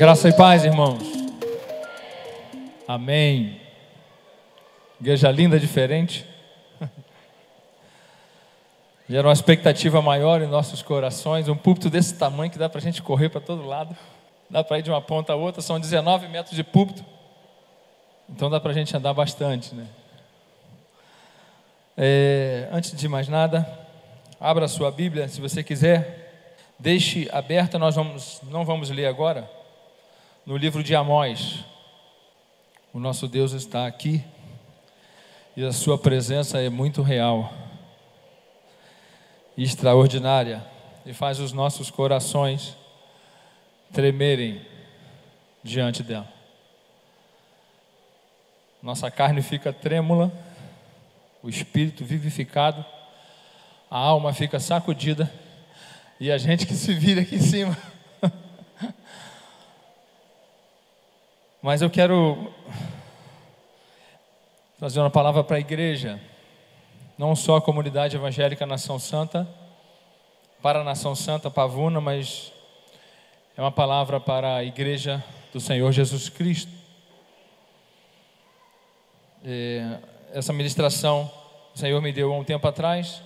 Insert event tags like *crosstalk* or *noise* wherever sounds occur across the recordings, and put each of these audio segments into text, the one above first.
Graça e paz, irmãos. Amém. Igreja linda, diferente. *laughs* Gera uma expectativa maior em nossos corações. Um púlpito desse tamanho que dá para a gente correr para todo lado. Dá para ir de uma ponta a outra. São 19 metros de púlpito. Então dá para a gente andar bastante, né? É, antes de mais nada, abra a sua Bíblia, se você quiser. Deixe aberta, nós vamos, não vamos ler agora no livro de Amós. O nosso Deus está aqui e a sua presença é muito real e extraordinária e faz os nossos corações tremerem diante dela. Nossa carne fica trêmula, o espírito vivificado, a alma fica sacudida e a gente que se vira aqui em cima Mas eu quero trazer uma palavra para a igreja, não só a comunidade evangélica Nação Santa, para a Nação Santa Pavuna, mas é uma palavra para a igreja do Senhor Jesus Cristo. É, essa ministração o Senhor me deu há um tempo atrás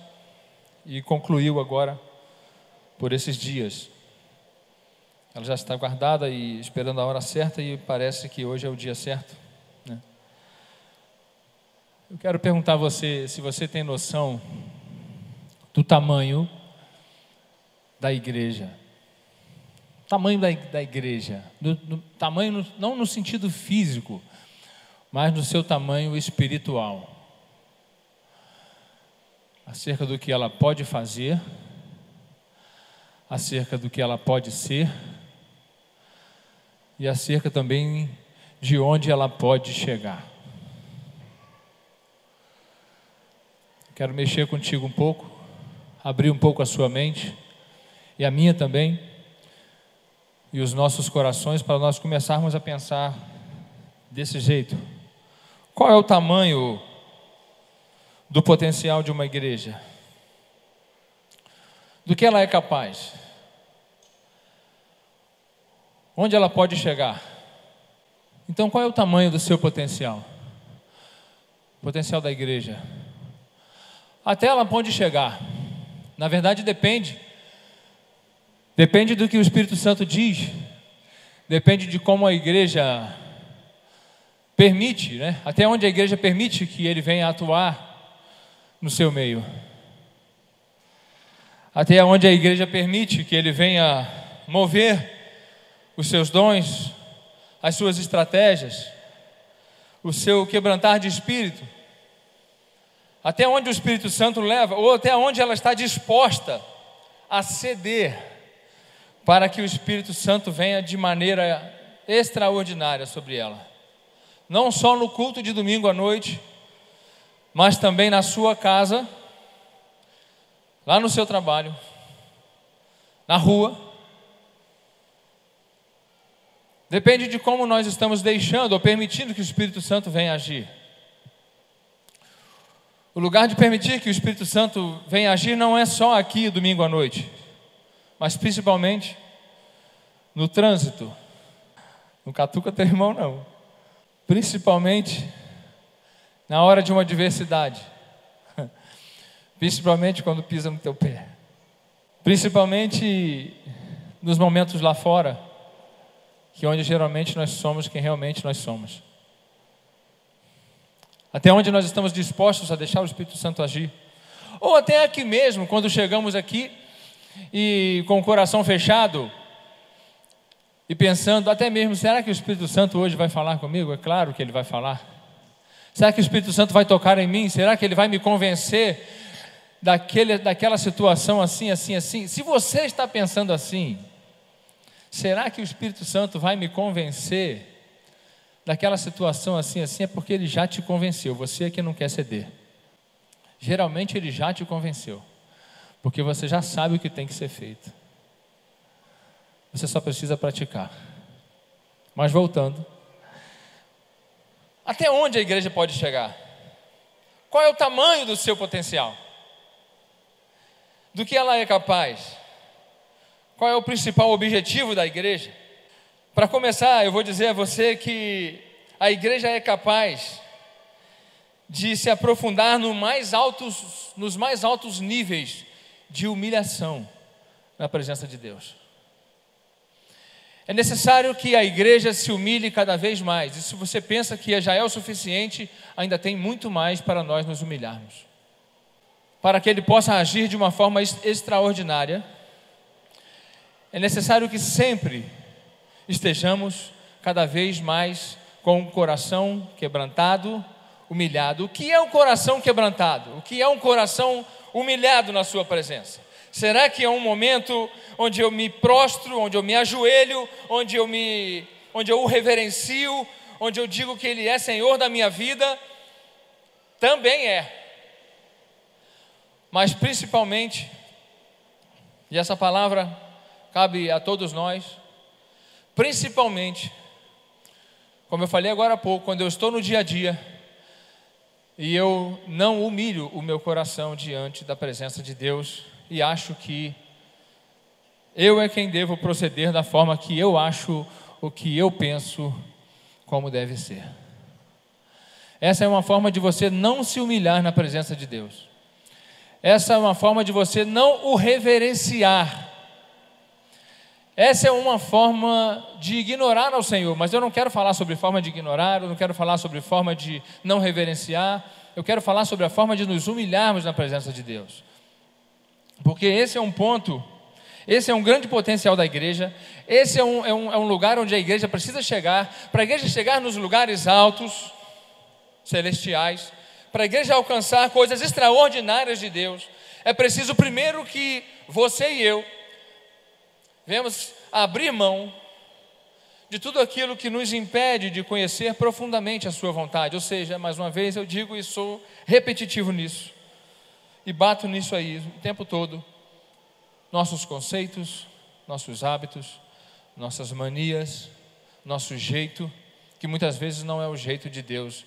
e concluiu agora por esses dias. Ela já está guardada e esperando a hora certa e parece que hoje é o dia certo. Né? Eu quero perguntar a você se você tem noção do tamanho da igreja. Tamanho da, da igreja. Do, tamanho, no, não no sentido físico, mas no seu tamanho espiritual. Acerca do que ela pode fazer, acerca do que ela pode ser e acerca também de onde ela pode chegar. Quero mexer contigo um pouco, abrir um pouco a sua mente e a minha também, e os nossos corações para nós começarmos a pensar desse jeito. Qual é o tamanho do potencial de uma igreja? Do que ela é capaz? Onde ela pode chegar? Então, qual é o tamanho do seu potencial? Potencial da igreja. Até ela pode chegar. Na verdade, depende. Depende do que o Espírito Santo diz. Depende de como a igreja permite, né? Até onde a igreja permite que ele venha atuar no seu meio. Até onde a igreja permite que ele venha mover os seus dons, as suas estratégias, o seu quebrantar de espírito, até onde o Espírito Santo leva, ou até onde ela está disposta a ceder para que o Espírito Santo venha de maneira extraordinária sobre ela. Não só no culto de domingo à noite, mas também na sua casa, lá no seu trabalho, na rua, Depende de como nós estamos deixando ou permitindo que o Espírito Santo venha agir. O lugar de permitir que o Espírito Santo venha agir não é só aqui domingo à noite, mas principalmente no trânsito. No catuca teu irmão não. Principalmente na hora de uma adversidade. *laughs* Principalmente quando pisa no teu pé. Principalmente nos momentos lá fora que onde geralmente nós somos quem realmente nós somos. Até onde nós estamos dispostos a deixar o Espírito Santo agir. Ou até aqui mesmo, quando chegamos aqui e com o coração fechado e pensando, até mesmo, será que o Espírito Santo hoje vai falar comigo? É claro que ele vai falar. Será que o Espírito Santo vai tocar em mim? Será que ele vai me convencer daquele, daquela situação assim, assim, assim? Se você está pensando assim, Será que o Espírito Santo vai me convencer daquela situação assim, assim? É porque ele já te convenceu, você é que não quer ceder. Geralmente ele já te convenceu, porque você já sabe o que tem que ser feito. Você só precisa praticar. Mas voltando, até onde a igreja pode chegar? Qual é o tamanho do seu potencial? Do que ela é capaz? Qual é o principal objetivo da igreja? Para começar, eu vou dizer a você que a igreja é capaz de se aprofundar no mais altos, nos mais altos níveis de humilhação na presença de Deus. É necessário que a igreja se humilhe cada vez mais. E se você pensa que já é o suficiente, ainda tem muito mais para nós nos humilharmos. Para que ele possa agir de uma forma extraordinária, é necessário que sempre estejamos cada vez mais com o coração quebrantado, humilhado. O que é um coração quebrantado? O que é um coração humilhado na Sua presença? Será que é um momento onde eu me prostro, onde eu me ajoelho, onde eu me onde eu o reverencio, onde eu digo que ele é Senhor da minha vida? Também é. Mas principalmente, e essa palavra cabe a todos nós, principalmente, como eu falei agora há pouco, quando eu estou no dia a dia e eu não humilho o meu coração diante da presença de Deus, e acho que eu é quem devo proceder da forma que eu acho, o que eu penso, como deve ser. Essa é uma forma de você não se humilhar na presença de Deus. Essa é uma forma de você não o reverenciar. Essa é uma forma de ignorar ao Senhor, mas eu não quero falar sobre forma de ignorar, eu não quero falar sobre forma de não reverenciar, eu quero falar sobre a forma de nos humilharmos na presença de Deus. Porque esse é um ponto, esse é um grande potencial da igreja, esse é um, é um, é um lugar onde a igreja precisa chegar, para a igreja chegar nos lugares altos, celestiais, para a igreja alcançar coisas extraordinárias de Deus, é preciso primeiro que você e eu vemos abrir mão de tudo aquilo que nos impede de conhecer profundamente a Sua vontade. Ou seja, mais uma vez eu digo e sou repetitivo nisso e bato nisso aí o tempo todo. Nossos conceitos, nossos hábitos, nossas manias, nosso jeito, que muitas vezes não é o jeito de Deus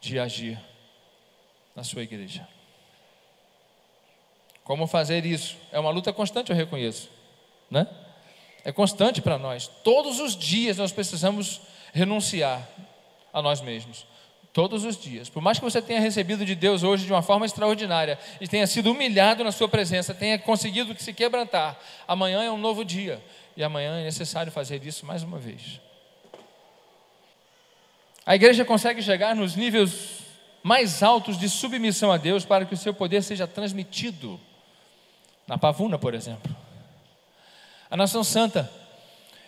de agir na sua igreja. Como fazer isso? É uma luta constante, eu reconheço, né? É constante para nós. Todos os dias nós precisamos renunciar a nós mesmos. Todos os dias. Por mais que você tenha recebido de Deus hoje de uma forma extraordinária e tenha sido humilhado na sua presença, tenha conseguido se quebrantar, amanhã é um novo dia e amanhã é necessário fazer isso mais uma vez. A igreja consegue chegar nos níveis mais altos de submissão a Deus para que o seu poder seja transmitido. Na Pavuna, por exemplo. A nação santa,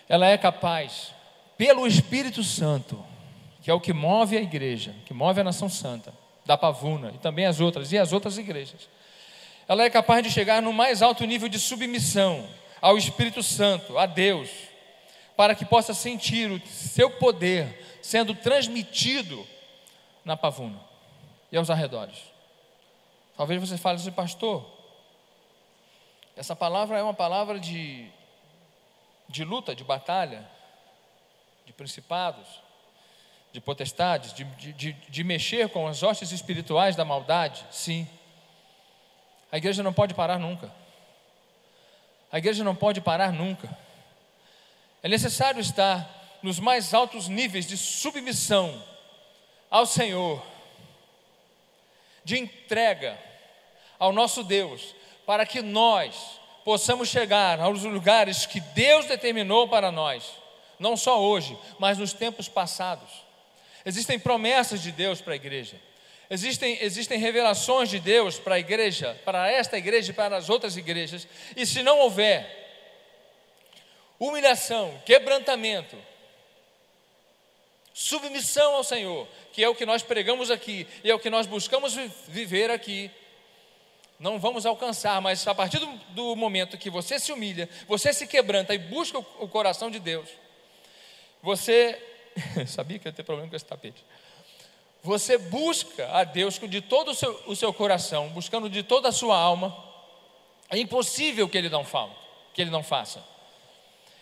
ela é capaz, pelo Espírito Santo, que é o que move a igreja, que move a nação santa, da Pavuna e também as outras, e as outras igrejas. Ela é capaz de chegar no mais alto nível de submissão ao Espírito Santo, a Deus, para que possa sentir o seu poder sendo transmitido na Pavuna e aos arredores. Talvez você fale assim, pastor, essa palavra é uma palavra de, de luta, de batalha, de principados de potestades, de, de, de mexer com as hostes espirituais da maldade? Sim. A igreja não pode parar nunca. A igreja não pode parar nunca. É necessário estar nos mais altos níveis de submissão ao Senhor, de entrega ao nosso Deus, para que nós possamos chegar aos lugares que Deus determinou para nós, não só hoje, mas nos tempos passados. Existem promessas de Deus para a igreja. Existem, existem revelações de Deus para a igreja, para esta igreja e para as outras igrejas. E se não houver humilhação, quebrantamento, submissão ao Senhor, que é o que nós pregamos aqui e é o que nós buscamos viver aqui, não vamos alcançar, mas a partir do, do momento que você se humilha, você se quebranta e busca o, o coração de Deus, você *laughs* Sabia que ia ter problema com esse tapete. Você busca a Deus de todo o seu, o seu coração, buscando de toda a sua alma. É impossível que Ele não fale, que Ele não faça.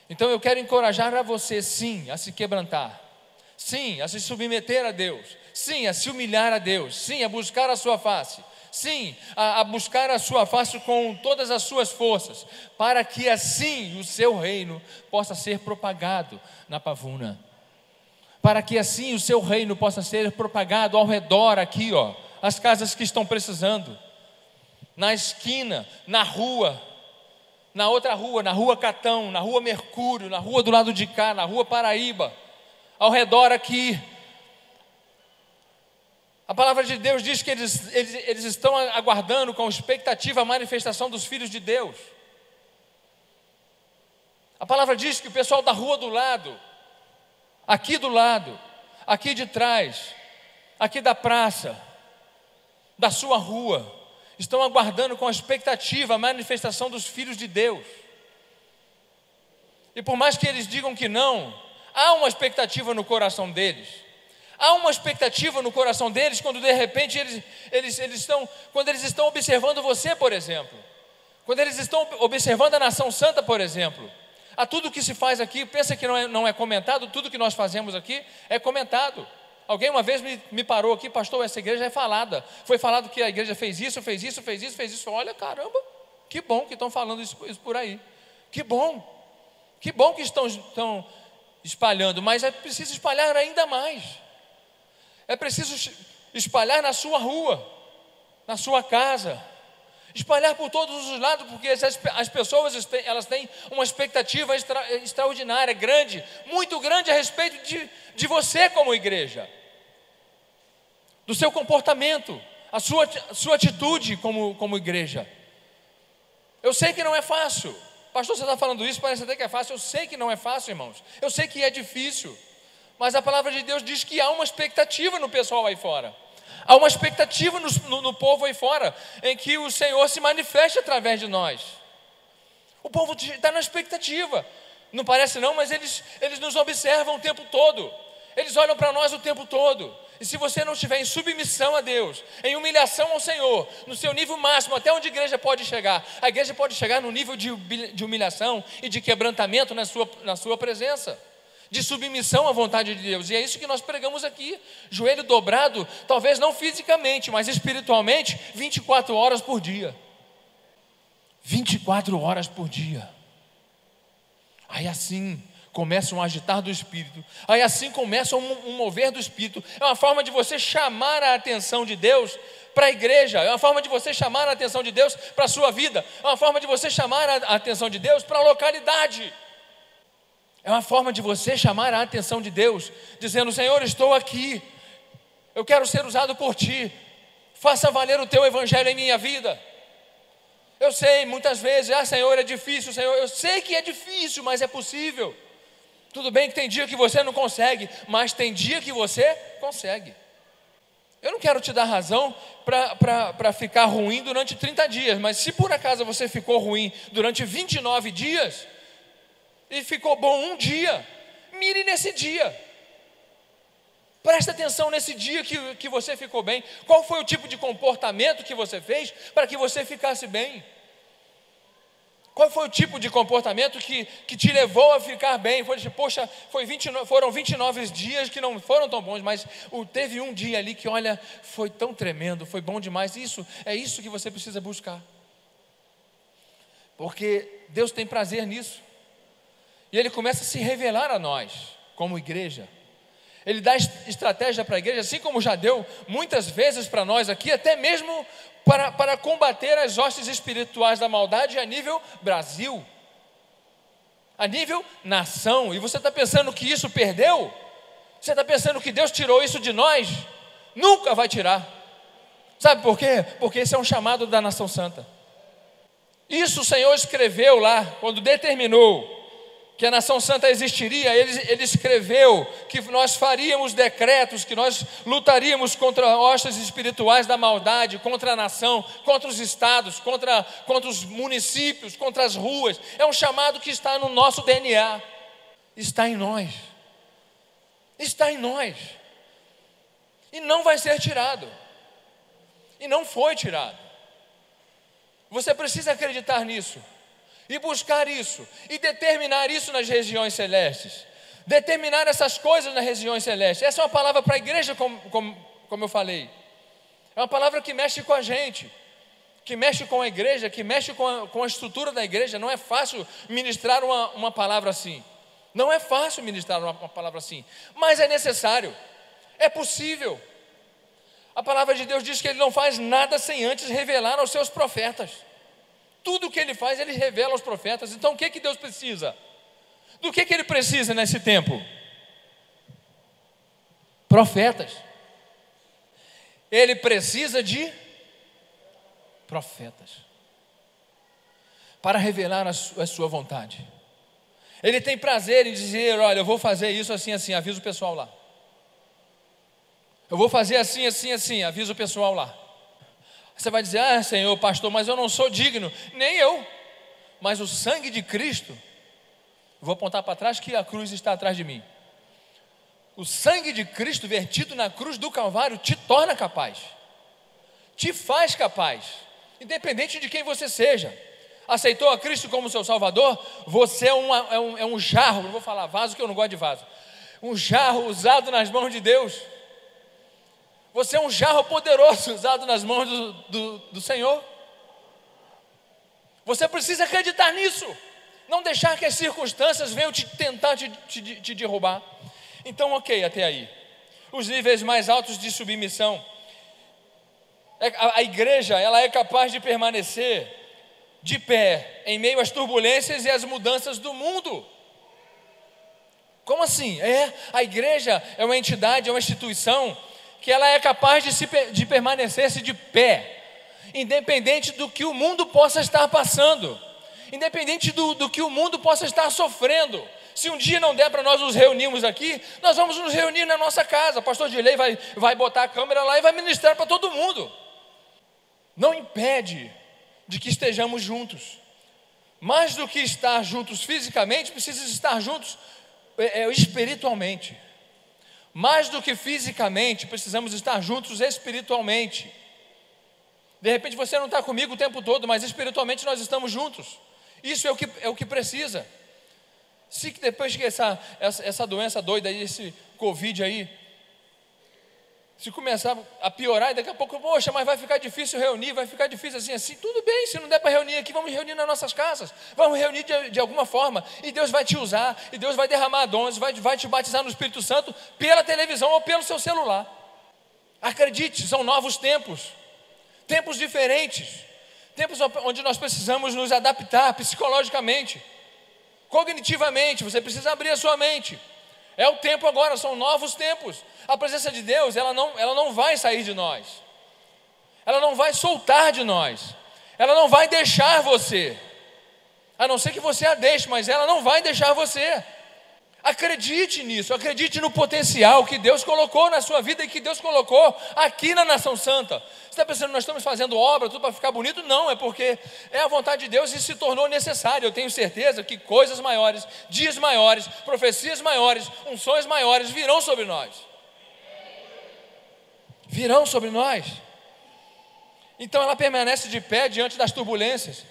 Então eu quero encorajar a você, sim, a se quebrantar, sim, a se submeter a Deus, sim, a se humilhar a Deus, sim, a buscar a sua face, Sim, a, a, buscar a sua face com todas as suas forças, para que assim o seu reino possa ser propagado na pavuna. Para que assim o seu reino possa ser propagado ao redor aqui, ó, as casas que estão precisando. Na esquina, na rua, na outra rua, na rua Catão, na rua Mercúrio, na rua do lado de cá, na rua Paraíba, ao redor aqui, a palavra de Deus diz que eles, eles, eles estão aguardando com expectativa a manifestação dos filhos de Deus. A palavra diz que o pessoal da rua do lado, aqui do lado, aqui de trás, aqui da praça, da sua rua, estão aguardando com expectativa a manifestação dos filhos de Deus. E por mais que eles digam que não, há uma expectativa no coração deles. Há uma expectativa no coração deles quando de repente eles, eles, eles estão, quando eles estão observando você, por exemplo. Quando eles estão observando a nação santa, por exemplo. A tudo que se faz aqui, pensa que não é, não é comentado, tudo que nós fazemos aqui é comentado. Alguém uma vez me, me parou aqui, pastor, essa igreja é falada. Foi falado que a igreja fez isso, fez isso, fez isso, fez isso. Olha, caramba, que bom que estão falando isso, isso por aí. Que bom. Que bom que estão, estão espalhando, mas é preciso espalhar ainda mais. É preciso espalhar na sua rua, na sua casa, espalhar por todos os lados, porque as, as pessoas elas têm uma expectativa extra, extraordinária, grande, muito grande a respeito de, de você como igreja, do seu comportamento, a sua, a sua atitude como, como igreja. Eu sei que não é fácil, pastor, você está falando isso, parece até que é fácil. Eu sei que não é fácil, irmãos, eu sei que é difícil. Mas a palavra de Deus diz que há uma expectativa no pessoal aí fora. Há uma expectativa no, no, no povo aí fora, em que o Senhor se manifeste através de nós. O povo está na expectativa. Não parece não, mas eles, eles nos observam o tempo todo. Eles olham para nós o tempo todo. E se você não estiver em submissão a Deus, em humilhação ao Senhor, no seu nível máximo, até onde a igreja pode chegar, a igreja pode chegar no nível de humilhação e de quebrantamento na sua, na sua presença de submissão à vontade de Deus. E é isso que nós pregamos aqui. Joelho dobrado, talvez não fisicamente, mas espiritualmente, 24 horas por dia. 24 horas por dia. Aí assim começa um agitar do espírito. Aí assim começa um, um mover do espírito. É uma forma de você chamar a atenção de Deus para a igreja, é uma forma de você chamar a atenção de Deus para a sua vida, é uma forma de você chamar a atenção de Deus para a localidade. É uma forma de você chamar a atenção de Deus, dizendo: Senhor, estou aqui, eu quero ser usado por Ti, faça valer o Teu Evangelho em minha vida. Eu sei, muitas vezes, ah, Senhor, é difícil, Senhor, eu sei que é difícil, mas é possível. Tudo bem que tem dia que você não consegue, mas tem dia que você consegue. Eu não quero te dar razão para ficar ruim durante 30 dias, mas se por acaso você ficou ruim durante 29 dias, e ficou bom um dia, mire nesse dia. Preste atenção nesse dia que, que você ficou bem. Qual foi o tipo de comportamento que você fez para que você ficasse bem? Qual foi o tipo de comportamento que, que te levou a ficar bem? Foi, poxa, foi 29, foram 29 dias que não foram tão bons, mas teve um dia ali que, olha, foi tão tremendo, foi bom demais. Isso é isso que você precisa buscar. Porque Deus tem prazer nisso. E ele começa a se revelar a nós, como igreja. Ele dá estratégia para a igreja, assim como já deu muitas vezes para nós aqui, até mesmo para, para combater as hostes espirituais da maldade a nível Brasil, a nível nação. E você está pensando que isso perdeu? Você está pensando que Deus tirou isso de nós? Nunca vai tirar. Sabe por quê? Porque esse é um chamado da nação santa. Isso o Senhor escreveu lá, quando determinou que a nação santa existiria, ele, ele, escreveu que nós faríamos decretos, que nós lutaríamos contra hostes espirituais da maldade, contra a nação, contra os estados, contra, contra os municípios, contra as ruas. É um chamado que está no nosso DNA, está em nós, está em nós, e não vai ser tirado, e não foi tirado. Você precisa acreditar nisso e buscar isso, e determinar isso nas regiões celestes. Determinar essas coisas nas regiões celestes. Essa é uma palavra para a igreja, como, como, como eu falei. É uma palavra que mexe com a gente, que mexe com a igreja, que mexe com a, com a estrutura da igreja. Não é fácil ministrar uma, uma palavra assim. Não é fácil ministrar uma, uma palavra assim, mas é necessário, é possível. A palavra de Deus diz que ele não faz nada sem antes revelar aos seus profetas. Tudo que ele faz, ele revela aos profetas. Então, o que, que Deus precisa? Do que, que ele precisa nesse tempo? Profetas. Ele precisa de profetas para revelar a sua vontade. Ele tem prazer em dizer: Olha, eu vou fazer isso assim, assim, avisa o pessoal lá. Eu vou fazer assim, assim, assim, avisa o pessoal lá. Você vai dizer: Ah, Senhor, pastor, mas eu não sou digno. Nem eu. Mas o sangue de Cristo, vou apontar para trás que a cruz está atrás de mim. O sangue de Cristo vertido na cruz do Calvário te torna capaz, te faz capaz, independente de quem você seja. Aceitou a Cristo como seu Salvador? Você é, uma, é, um, é um jarro, não vou falar vaso que eu não gosto de vaso, um jarro usado nas mãos de Deus. Você é um jarro poderoso *laughs* usado nas mãos do, do, do Senhor. Você precisa acreditar nisso. Não deixar que as circunstâncias venham te tentar te, te, te derrubar. Então, ok, até aí. Os níveis mais altos de submissão. É, a, a igreja, ela é capaz de permanecer de pé em meio às turbulências e às mudanças do mundo. Como assim? É, a igreja é uma entidade, é uma instituição que ela é capaz de, se, de permanecer-se de pé, independente do que o mundo possa estar passando, independente do, do que o mundo possa estar sofrendo. Se um dia não der para nós nos reunirmos aqui, nós vamos nos reunir na nossa casa. O pastor Dilei vai, vai botar a câmera lá e vai ministrar para todo mundo. Não impede de que estejamos juntos. Mais do que estar juntos fisicamente, precisa estar juntos é, é, espiritualmente. Mais do que fisicamente, precisamos estar juntos espiritualmente. De repente você não está comigo o tempo todo, mas espiritualmente nós estamos juntos. Isso é o que, é o que precisa. Se depois que essa, essa, essa doença doida esse Covid aí, se começar a piorar, e daqui a pouco, poxa, mas vai ficar difícil reunir, vai ficar difícil assim, assim, tudo bem, se não der para reunir aqui, vamos reunir nas nossas casas, vamos reunir de, de, alguma forma, e Deus vai te usar, e Deus vai derramar dons, vai, vai te batizar no Espírito Santo pela televisão ou pelo seu celular. Acredite, são novos tempos, tempos diferentes, tempos onde nós precisamos nos adaptar psicologicamente, cognitivamente, você precisa abrir a sua mente. É o tempo agora, são novos tempos. A presença de Deus, ela não, ela não vai sair de nós. Ela não vai soltar de nós. Ela não vai deixar você. A não ser que você a deixe, mas ela não vai deixar você. Acredite nisso, acredite no potencial que Deus colocou na sua vida e que Deus colocou aqui na Nação Santa. Você está pensando, nós estamos fazendo obra, tudo para ficar bonito? Não, é porque é a vontade de Deus e se tornou necessário. Eu tenho certeza que coisas maiores, dias maiores, profecias maiores, unções maiores virão sobre nós. Virão sobre nós. Então ela permanece de pé diante das turbulências.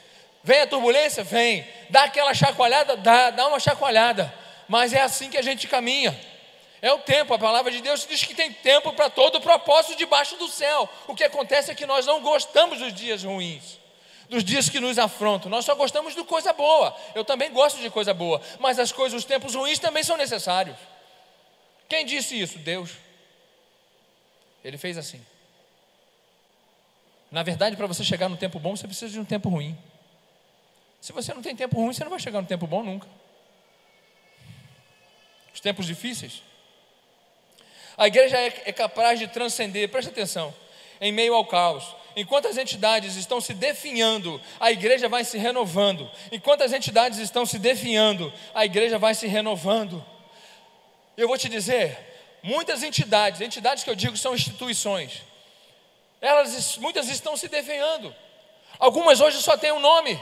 Vem a turbulência? Vem. Dá aquela chacoalhada? Dá, dá uma chacoalhada mas é assim que a gente caminha. É o tempo, a palavra de Deus diz que tem tempo para todo propósito debaixo do céu. O que acontece é que nós não gostamos dos dias ruins, dos dias que nos afrontam. Nós só gostamos de coisa boa. Eu também gosto de coisa boa, mas as coisas, os tempos ruins também são necessários. Quem disse isso? Deus. Ele fez assim. Na verdade, para você chegar no tempo bom, você precisa de um tempo ruim. Se você não tem tempo ruim, você não vai chegar no tempo bom nunca os tempos difíceis. A igreja é, é capaz de transcender, preste atenção, em meio ao caos. Enquanto as entidades estão se definhando, a igreja vai se renovando. Enquanto as entidades estão se definhando, a igreja vai se renovando. Eu vou te dizer, muitas entidades, entidades que eu digo são instituições, elas muitas estão se definhando. Algumas hoje só têm um nome.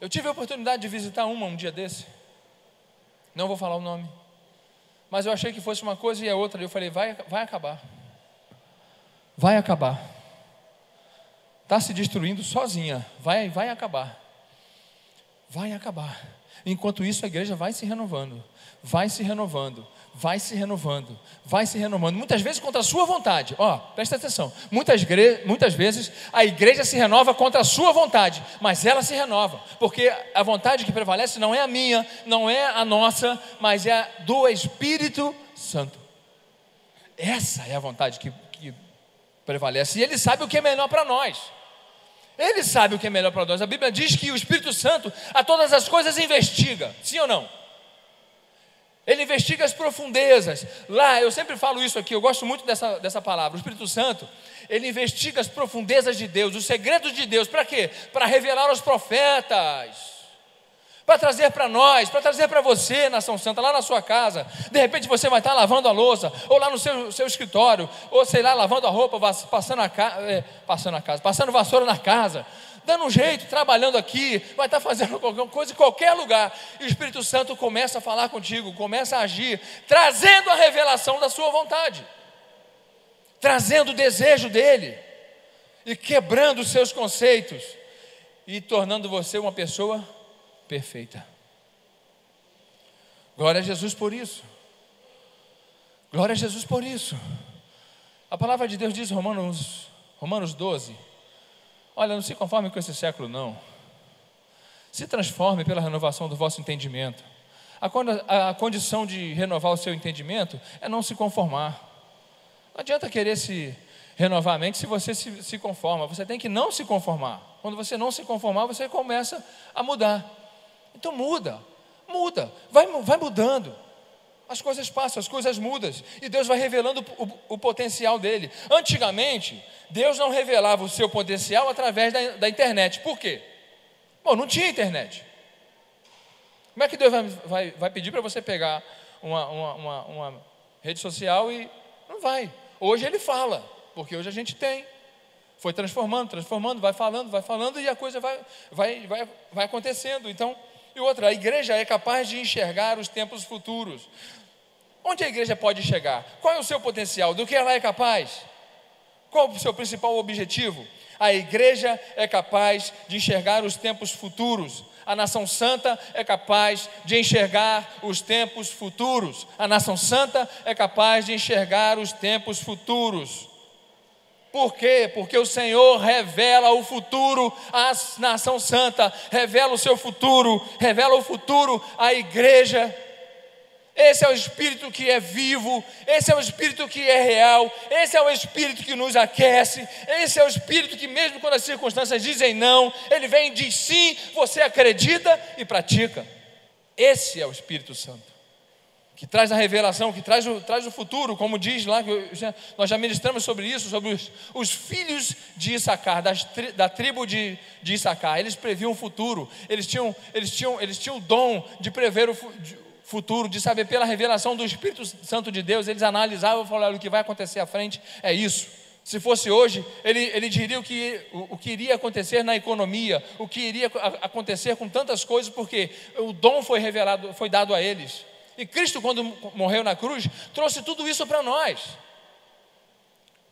Eu tive a oportunidade de visitar uma um dia desse. Não vou falar o nome. Mas eu achei que fosse uma coisa e a outra. E eu falei, vai, vai acabar. Vai acabar. Está se destruindo sozinha. Vai, vai acabar. Vai acabar. Enquanto isso, a igreja vai se renovando, vai se renovando, vai se renovando, vai se renovando, muitas vezes contra a sua vontade. Ó, presta atenção. Muitas, muitas vezes a igreja se renova contra a sua vontade, mas ela se renova, porque a vontade que prevalece não é a minha, não é a nossa, mas é a do Espírito Santo. Essa é a vontade que, que prevalece, e ele sabe o que é melhor para nós. Ele sabe o que é melhor para nós. A Bíblia diz que o Espírito Santo a todas as coisas investiga, sim ou não? Ele investiga as profundezas. Lá, eu sempre falo isso aqui, eu gosto muito dessa, dessa palavra. O Espírito Santo, ele investiga as profundezas de Deus, os segredos de Deus. Para quê? Para revelar aos profetas. Para trazer para nós, para trazer para você, nação santa, lá na sua casa. De repente você vai estar lavando a louça, ou lá no seu, seu escritório, ou sei lá, lavando a roupa, passando a, é, passando a casa, passando vassoura na casa dando um jeito, trabalhando aqui, vai estar fazendo qualquer coisa em qualquer lugar. E o Espírito Santo começa a falar contigo, começa a agir, trazendo a revelação da sua vontade, trazendo o desejo dele, e quebrando os seus conceitos, e tornando você uma pessoa perfeita. Glória a Jesus por isso. Glória a Jesus por isso. A palavra de Deus diz, Romanos, Romanos 12, Olha, não se conforme com esse século, não. Se transforme pela renovação do vosso entendimento. A, condição de renovar o seu entendimento é não se conformar. Não adianta querer se renovar a mente se você se, se conforma. Você tem que não se conformar. Quando você não se conformar, você começa a mudar. Então muda, muda, vai, vai mudando. As coisas passam, as coisas mudam, e Deus vai revelando o, o, potencial dele. Antigamente, Deus não revelava o seu potencial através da, da internet. Por quê? Bom, não tinha internet. Como é que Deus vai, vai, vai pedir para você pegar uma, uma, uma, uma rede social e não vai? Hoje ele fala, porque hoje a gente tem. Foi transformando, transformando, vai falando, vai falando e a coisa vai, vai, vai, vai acontecendo. Então, e outra, a igreja é capaz de enxergar os tempos futuros. Onde a igreja pode chegar? Qual é o seu potencial? Do que ela é capaz? Qual o seu principal objetivo? A igreja é capaz de enxergar os tempos futuros. A nação santa é capaz de enxergar os tempos futuros. A nação santa é capaz de enxergar os tempos futuros. Por quê? Porque o Senhor revela o futuro à nação santa, revela o seu futuro, revela o futuro à igreja. Esse é o Espírito que é vivo, esse é o Espírito que é real, esse é o Espírito que nos aquece, esse é o Espírito que, mesmo quando as circunstâncias dizem não, ele vem e diz sim, você acredita e pratica. Esse é o Espírito Santo que traz a revelação, que traz o, traz o futuro, como diz lá, já, nós já ministramos sobre isso, sobre os, os filhos de Issacar, das, da tribo de, de Issacar, eles previam o futuro, eles tinham, eles tinham, eles tinham o dom de prever o futuro, de saber pela revelação do Espírito Santo de Deus, eles analisavam e falaram, o que vai acontecer à frente é isso, se fosse hoje, ele, ele diria o que, o, o, que iria acontecer na economia, o que iria acontecer com tantas coisas, porque o dom foi revelado, foi dado a eles. E Cristo, quando morreu na cruz, trouxe tudo isso para nós.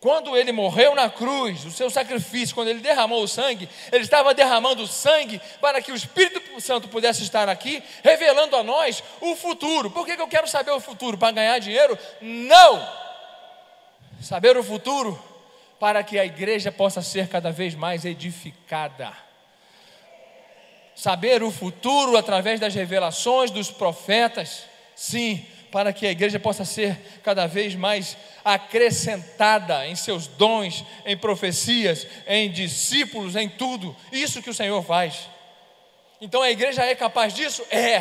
Quando ele morreu na cruz, o seu sacrifício, quando ele derramou o sangue, ele estava derramando sangue para que o Espírito Santo pudesse estar aqui, revelando a nós o futuro. Por que eu quero saber o futuro? Para ganhar dinheiro? Não! Saber o futuro para que a igreja possa ser cada vez mais edificada saber o futuro através das revelações dos profetas, Sim, para que a igreja possa ser cada vez mais acrescentada em seus dons, em profecias, em discípulos, em tudo. Isso que o Senhor faz. Então a igreja é capaz disso? É.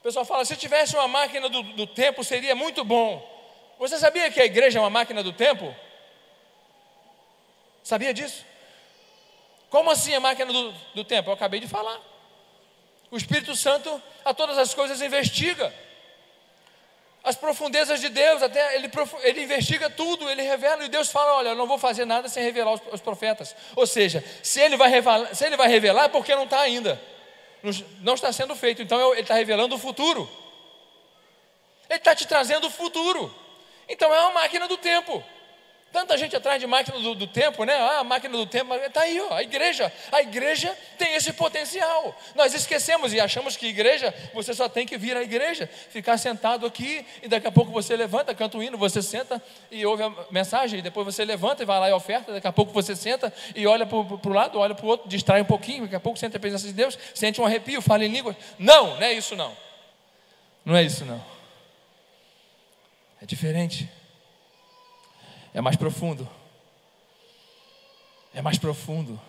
O pessoal fala: se tivesse uma máquina do, do tempo, seria muito bom. Você sabia que a igreja é uma máquina do tempo? Sabia disso? Como assim a máquina do, do tempo? Eu acabei de falar. O Espírito Santo a todas as coisas investiga. As profundezas de Deus, até ele, ele investiga tudo, ele revela, e Deus fala: Olha, eu não vou fazer nada sem revelar os, os profetas. Ou seja, se ele vai revelar, se ele vai revelar é porque não está ainda, não, não está sendo feito, então ele está revelando o futuro, ele está te trazendo o futuro, então é uma máquina do tempo. Tanta gente atrás de máquina do, do tempo, né? Ah, máquina do tempo, está aí, ó, a igreja. A igreja tem esse potencial. Nós esquecemos e achamos que igreja, você só tem que vir à igreja, ficar sentado aqui, e daqui a pouco você levanta, canta o hino, você senta e ouve a mensagem, e depois você levanta e vai lá e oferta, daqui a pouco você senta e olha para o lado, olha para o outro, distrai um pouquinho, daqui a pouco senta a presença de Deus, sente um arrepio, fala em língua. Não, não é isso não. Não é isso não. É diferente é mais profundo, é mais profundo,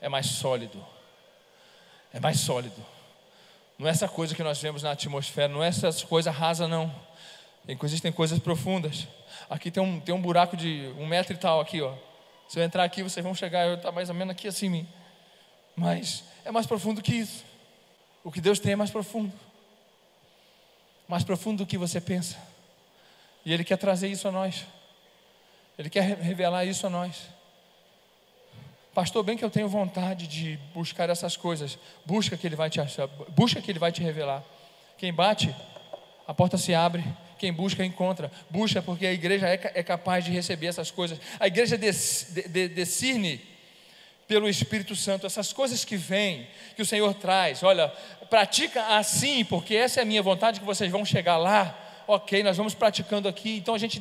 é mais sólido, é mais sólido. Não é essa coisa que nós vemos na atmosfera, não é essa coisa rasa, não. Existem coisas profundas. Aqui tem um, tem um buraco de um metro e tal aqui, ó. Se eu entrar aqui, vocês vão chegar, eu estou tá mais ou menos aqui assim. Mas é mais profundo que isso. O que Deus tem é mais profundo. Mais profundo do que você pensa. E Ele quer trazer isso a nós. Ele quer revelar isso a nós. Pastor, bem que eu tenho vontade de buscar essas coisas. Busca que ele vai te achar, busca que ele vai te revelar. Quem bate, a porta se abre. Quem busca, encontra. Busca porque a igreja é, é capaz de receber essas coisas. A igreja discerne pelo Espírito Santo essas coisas que vêm, que o Senhor traz. Olha, pratica assim, porque essa é a minha vontade, que vocês vão chegar lá ok, nós vamos praticando aqui. Então a gente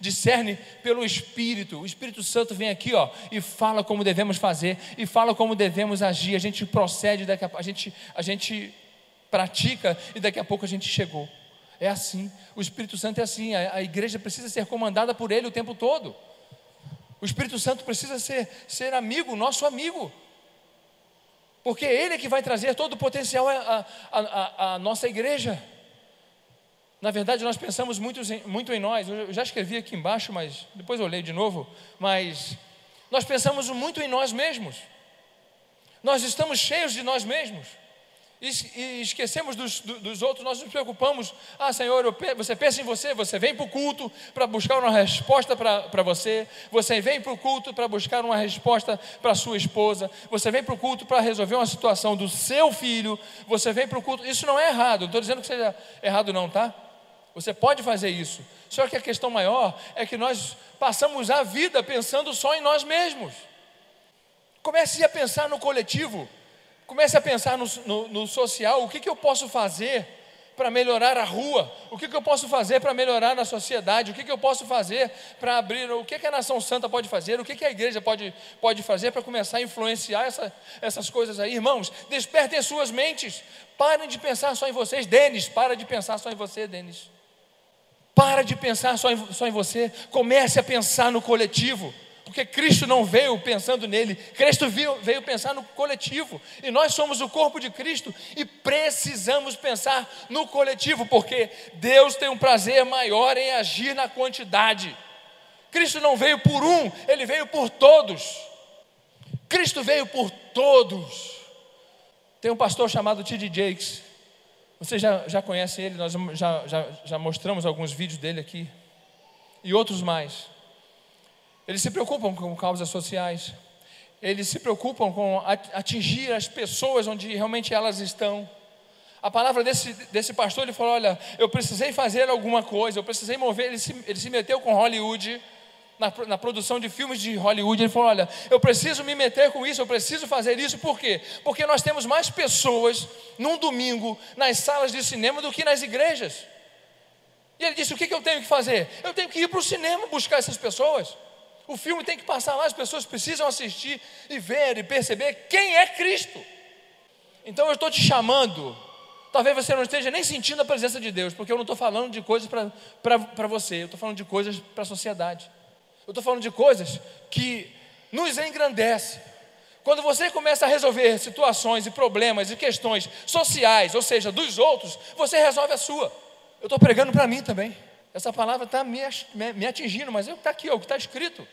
discerne pelo Espírito. O Espírito Santo vem aqui, ó, e fala como devemos fazer e fala como devemos agir. A gente procede, daqui a, a gente a gente pratica e daqui a pouco a gente chegou. É assim. O Espírito Santo é assim. A, a igreja precisa ser comandada por Ele o tempo todo. O Espírito Santo precisa ser, ser amigo, nosso amigo. Porque Ele é que vai trazer todo o potencial à, à, à nossa igreja. Na verdade, nós pensamos muito, muito em nós. Eu já escrevi aqui embaixo, mas depois eu leio de novo. Mas nós pensamos muito em nós mesmos. Nós estamos cheios de nós mesmos. E esquecemos dos, dos outros, nós nos preocupamos. Ah, Senhor, você pensa em você, você vem para o culto para buscar uma resposta para você, você vem para o culto para buscar uma resposta para sua esposa, você vem para o culto para resolver uma situação do seu filho, você vem para o culto. Isso não é errado, não estou dizendo que seja errado, não, tá? Você pode fazer isso. Só que a questão maior é que nós passamos a vida pensando só em nós mesmos. Comece a pensar no coletivo. Comece a pensar no, no, no social. O que, que eu posso fazer para melhorar a rua? O que, que eu posso fazer para melhorar a sociedade? O que, que eu posso fazer para abrir? O que, que a nação santa pode fazer? O que, que a igreja pode, pode fazer para começar a influenciar essa, essas coisas aí? Irmãos, despertem suas mentes. Parem de pensar só em vocês. Denis, para de pensar só em você, Denis. Para de pensar só em, só em você, comece a pensar no coletivo, porque Cristo não veio pensando nele, Cristo veio, veio pensar no coletivo, e nós somos o corpo de Cristo e precisamos pensar no coletivo, porque Deus tem um prazer maior em agir na quantidade. Cristo não veio por um, ele veio por todos. Cristo veio por todos. Tem um pastor chamado T.D. Jakes, você já, já conhece ele, nós já, já, já mostramos alguns vídeos dele aqui. E outros mais. Eles se preocupam com causas sociais. Eles se preocupam com atingir as pessoas onde realmente elas estão. A palavra desse, desse pastor, ele falou: Olha, eu precisei fazer alguma coisa, eu precisei mover. Ele se, ele se meteu com Hollywood na, na, produção de filmes de Hollywood, ele falou: Olha, eu preciso me meter com isso, eu preciso fazer isso, por quê? Porque nós temos mais pessoas num domingo nas salas de cinema do que nas igrejas. E ele disse: O que, que eu tenho que fazer? Eu tenho que ir para o cinema buscar essas pessoas. O filme tem que passar lá, as pessoas precisam assistir e ver e perceber quem é Cristo. Então eu estou te chamando. Talvez você não esteja nem sentindo a presença de Deus, porque eu não estou falando de coisas para você, eu estou falando de coisas para a sociedade. Eu estou falando de coisas que nos engrandecem. Quando você começa a resolver situações e problemas e questões sociais, ou seja, dos outros, você resolve a sua. Eu estou pregando para mim também. Essa palavra está me, me, atingindo, mas está aqui, o que está escrito.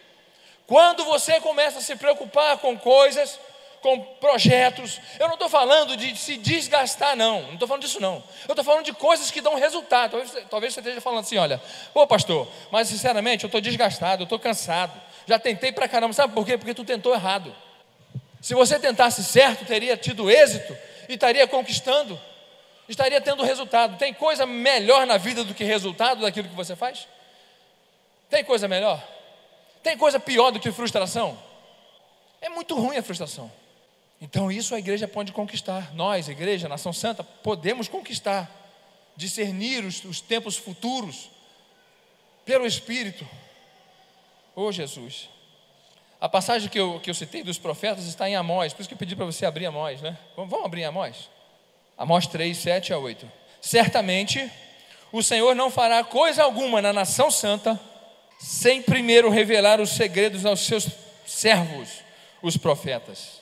Quando você começa a se preocupar com coisas com projetos. Eu não estou falando de se desgastar, não. Não estou falando disso, não. Eu estou falando de coisas que dão resultado. Talvez, talvez você esteja falando assim: olha, pô, pastor, mas sinceramente eu estou desgastado, eu estou cansado. Já tentei para caramba. Sabe por quê? Porque tu tentou errado. Se você tentasse certo, teria tido êxito e estaria conquistando, estaria tendo resultado. Tem coisa melhor na vida do que resultado daquilo que você faz? Tem coisa melhor? Tem coisa pior do que frustração? É muito ruim a frustração. Então, isso a igreja pode conquistar. Nós, igreja, nação santa, podemos conquistar, discernir os, os tempos futuros pelo Espírito. Oh, Jesus. A passagem que eu, que eu citei dos profetas está em Amós, por isso que eu pedi para você abrir Amós, né? Vamos, vamos abrir Amós? Amós 3, 7 a 8. Certamente o Senhor não fará coisa alguma na nação santa sem primeiro revelar os segredos aos seus servos, os profetas.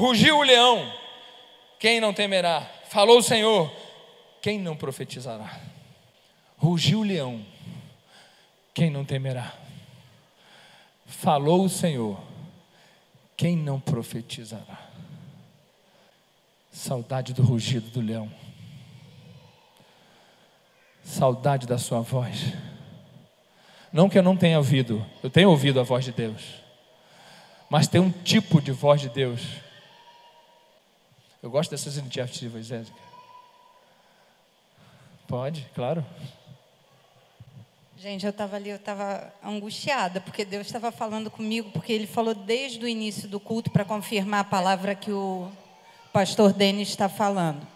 Rugiu o leão, quem não temerá? Falou o Senhor, quem não profetizará? Rugiu o leão, quem não temerá? Falou o Senhor, quem não profetizará? Saudade do rugido do leão, saudade da sua voz. Não que eu não tenha ouvido, eu tenho ouvido a voz de Deus, mas tem um tipo de voz de Deus. Eu gosto dessas iniciativas, Zézica. Pode, claro. Gente, eu estava ali, eu estava angustiada, porque Deus estava falando comigo, porque Ele falou desde o início do culto para confirmar a palavra que o pastor Denis está falando.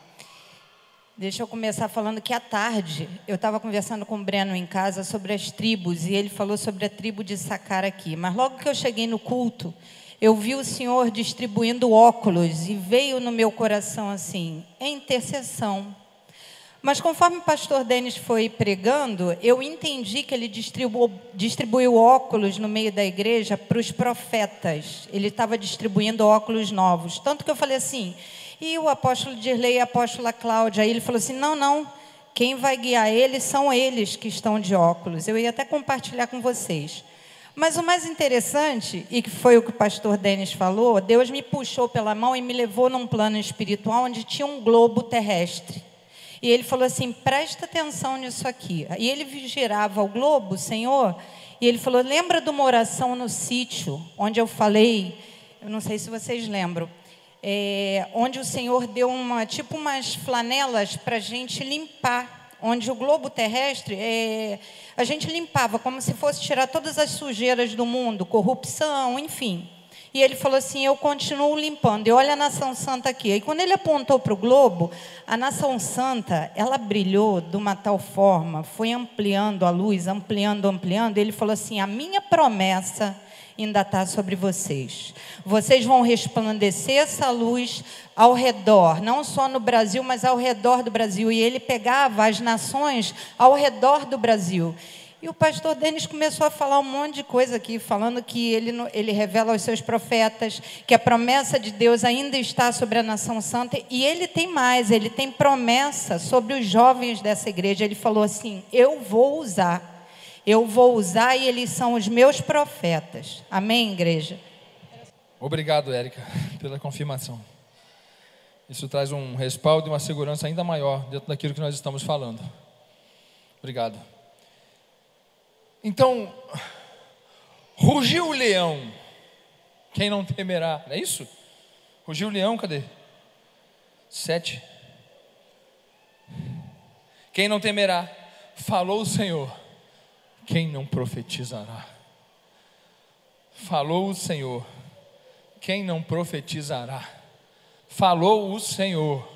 Deixa eu começar falando que à tarde eu estava conversando com o Breno em casa sobre as tribos e ele falou sobre a tribo de Sacar aqui. Mas logo que eu cheguei no culto, eu vi o Senhor distribuindo óculos e veio no meu coração assim: é intercessão. Mas conforme o pastor Denis foi pregando, eu entendi que ele distribuiu, óculos no meio da igreja para os profetas. Ele estava distribuindo óculos novos. Tanto que eu falei assim, e o apóstolo Dirley e a apóstola Cláudia? Aí ele falou assim: não, não, quem vai guiar eles são eles que estão de óculos. Eu ia até compartilhar com vocês. Mas o mais interessante, e que foi o que o pastor Denis falou, Deus me puxou pela mão e me levou num plano espiritual onde tinha um globo terrestre. E ele falou assim: presta atenção nisso aqui. E ele girava o globo, Senhor, e ele falou: lembra de uma oração no sítio, onde eu falei, eu não sei se vocês lembram, é, onde o Senhor deu uma, tipo umas flanelas para a gente limpar, onde o globo terrestre, é, a gente limpava como se fosse tirar todas as sujeiras do mundo, corrupção, enfim. E ele falou assim: Eu continuo limpando. E olha a nação santa aqui. E quando ele apontou para o globo, a nação santa, ela brilhou de uma tal forma, foi ampliando a luz, ampliando, ampliando. Ele falou assim: A minha promessa ainda está sobre vocês. Vocês vão resplandecer essa luz ao redor, não só no Brasil, mas ao redor do Brasil. E ele pegava as nações ao redor do Brasil. E o pastor Denis começou a falar um monte de coisa aqui, falando que ele, ele revela aos seus profetas que a promessa de Deus ainda está sobre a nação santa. E ele tem mais, ele tem promessa sobre os jovens dessa igreja. Ele falou assim: Eu vou usar, eu vou usar e eles são os meus profetas. Amém, igreja? Obrigado, Érica, *laughs* pela confirmação. Isso traz um respaldo e uma segurança ainda maior dentro daquilo que nós estamos falando. Obrigado. Então, rugiu o leão, quem não temerá? Não é isso? Rugiu o leão, cadê? Sete. Quem não temerá? Falou o Senhor, quem não profetizará? Falou o Senhor, quem não profetizará? Falou o Senhor,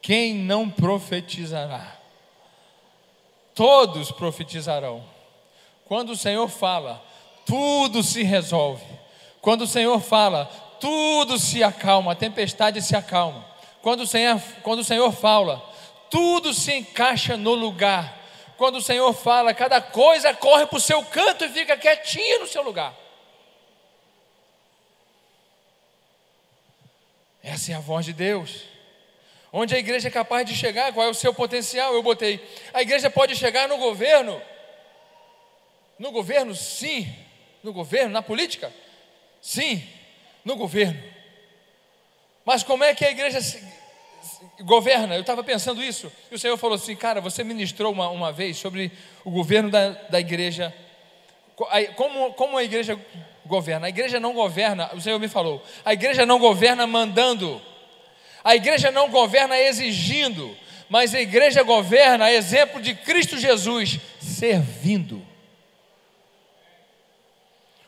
quem não profetizará? Todos profetizarão quando o Senhor fala, tudo se resolve. Quando o Senhor fala, tudo se acalma, a tempestade se acalma. Quando o Senhor, quando o Senhor fala, tudo se encaixa no lugar. Quando o Senhor fala, cada coisa corre para o seu canto e fica quietinha no seu lugar. Essa é a voz de Deus. Onde a igreja é capaz de chegar, qual é o seu potencial? Eu botei. A igreja pode chegar no governo no governo, sim. No governo, na política? Sim, no governo. Mas como é que a igreja governa? Eu estava pensando isso. E o Senhor falou assim: Cara, você ministrou uma, uma vez sobre o governo da, da igreja. Como, como a igreja governa? A igreja não governa, o Senhor me falou. A igreja não governa mandando. A igreja não governa exigindo. Mas a igreja governa, a exemplo de Cristo Jesus, servindo.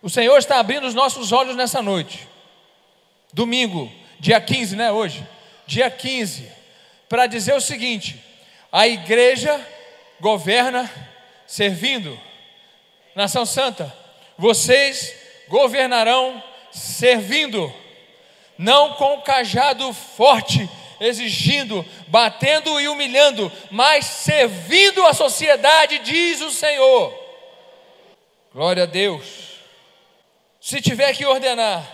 O Senhor está abrindo os nossos olhos nessa noite. Domingo, dia 15, né? Hoje, dia 15, para dizer o seguinte: a igreja governa servindo. Nação Santa, vocês governarão servindo, não com cajado forte, exigindo, batendo e humilhando, mas servindo a sociedade, diz o Senhor. Glória a Deus. Se tiver que ordenar,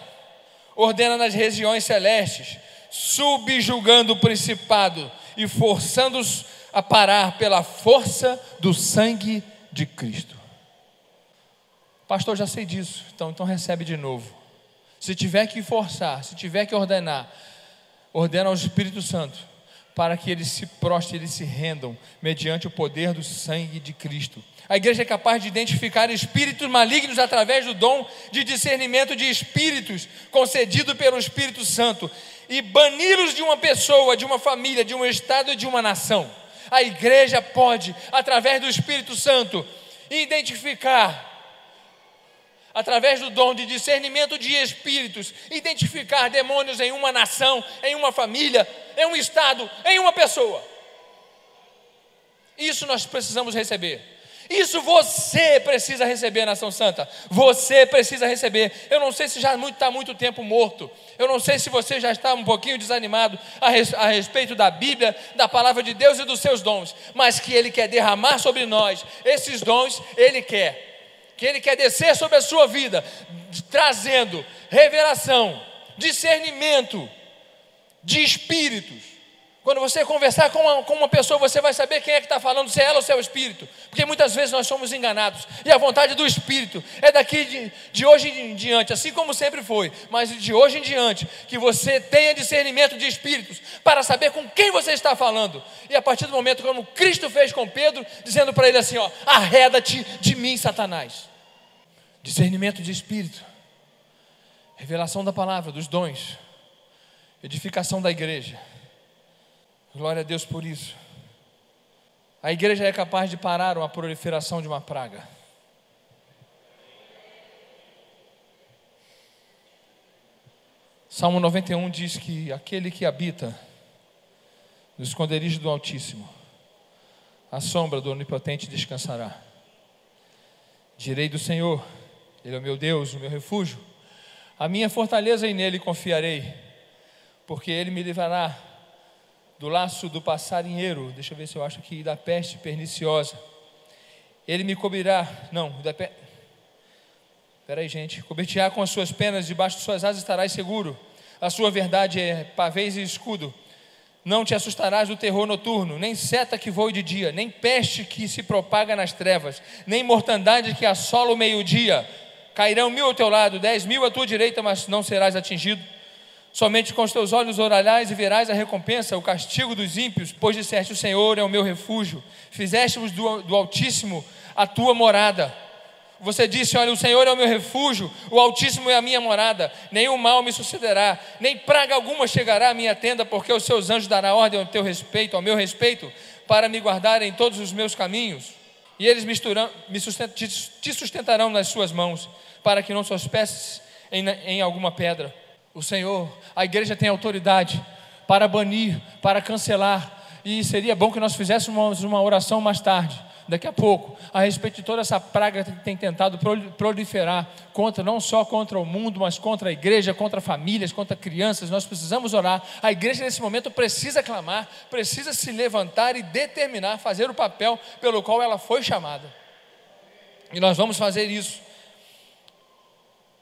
ordena nas regiões celestes, subjugando o principado e forçando-os a parar pela força do sangue de Cristo. Pastor, já sei disso, então, então recebe de novo. Se tiver que forçar, se tiver que ordenar, ordena ao Espírito Santo para que eles se prostrem, eles se rendam mediante o poder do sangue de Cristo. A igreja é capaz de identificar espíritos malignos através do dom de discernimento de espíritos concedido pelo Espírito Santo e bani-los de uma pessoa, de uma família, de um estado de uma nação. A igreja pode, através do Espírito Santo, identificar através do dom de discernimento de espíritos, identificar demônios em uma nação, em uma família, em um estado, em uma pessoa. Isso nós precisamos receber. Isso você precisa receber, nação santa. Você precisa receber. Eu não sei se já está muito tempo morto. Eu não sei se você já está um pouquinho desanimado a, res, a respeito da Bíblia, da palavra de Deus e dos seus dons. Mas que Ele quer derramar sobre nós esses dons, Ele quer que Ele quer descer sobre a sua vida, trazendo revelação, discernimento de espíritos. Quando você conversar com uma, com uma pessoa, você vai saber quem é que está falando, se é ela ou se é o Espírito. Porque muitas vezes nós somos enganados. E a vontade do Espírito é daqui de, de hoje em diante, assim como sempre foi, mas de hoje em diante, que você tenha discernimento de espíritos para saber com quem você está falando. E a partir do momento como Cristo fez com Pedro, dizendo para ele assim: ó, arreda-te de mim, Satanás discernimento de espírito, revelação da palavra, dos dons, edificação da igreja. Glória a Deus por isso. A igreja é capaz de parar uma proliferação de uma praga. Salmo 91 diz que aquele que habita no esconderijo do Altíssimo, a sombra do Onipotente descansará. Direi do Senhor, ele é o meu Deus, o meu refúgio. A minha fortaleza e nele confiarei, porque ele me livrará do laço do passarinheiro. Deixa eu ver se eu acho aqui da peste perniciosa. Ele me cobrirá, não, da peste. Espera aí, gente. Cobrir-te-á com as suas penas, debaixo de suas asas estarás seguro. A sua verdade é pavês e escudo. Não te assustarás do terror noturno, nem seta que voe de dia, nem peste que se propaga nas trevas, nem mortandade que assola o meio-dia. Cairão mil ao teu lado, dez mil à tua direita, mas não serás atingido. Somente com os teus olhos orarás e verás a recompensa, o castigo dos ímpios, pois disseste: O Senhor é o meu refúgio, fizeste-os do, do Altíssimo a tua morada. Você disse: Olha, o Senhor é o meu refúgio, o Altíssimo é a minha morada, nenhum mal me sucederá, nem praga alguma chegará à minha tenda, porque os seus anjos darão ordem ao teu respeito, ao meu respeito, para me guardar em todos os meus caminhos. E eles misturam, me sustent, te sustentarão nas suas mãos para que não tropeces em, em alguma pedra. O Senhor, a igreja tem autoridade para banir, para cancelar. E seria bom que nós fizéssemos uma oração mais tarde, daqui a pouco, a respeito de toda essa praga que tem tentado proliferar contra não só contra o mundo, mas contra a igreja, contra famílias, contra crianças. Nós precisamos orar. A igreja nesse momento precisa clamar, precisa se levantar e determinar fazer o papel pelo qual ela foi chamada. E nós vamos fazer isso.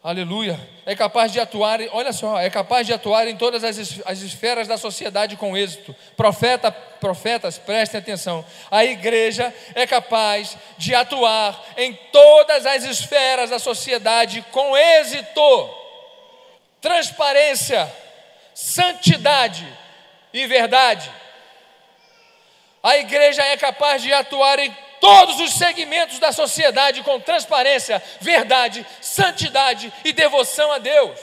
Aleluia. É capaz de atuar, olha só, é capaz de atuar em todas as, as esferas da sociedade com êxito. Profeta, profetas, prestem atenção. A igreja é capaz de atuar em todas as esferas da sociedade com êxito. Transparência, santidade e verdade. A igreja é capaz de atuar em todos os segmentos da sociedade com transparência, verdade, santidade e devoção a Deus.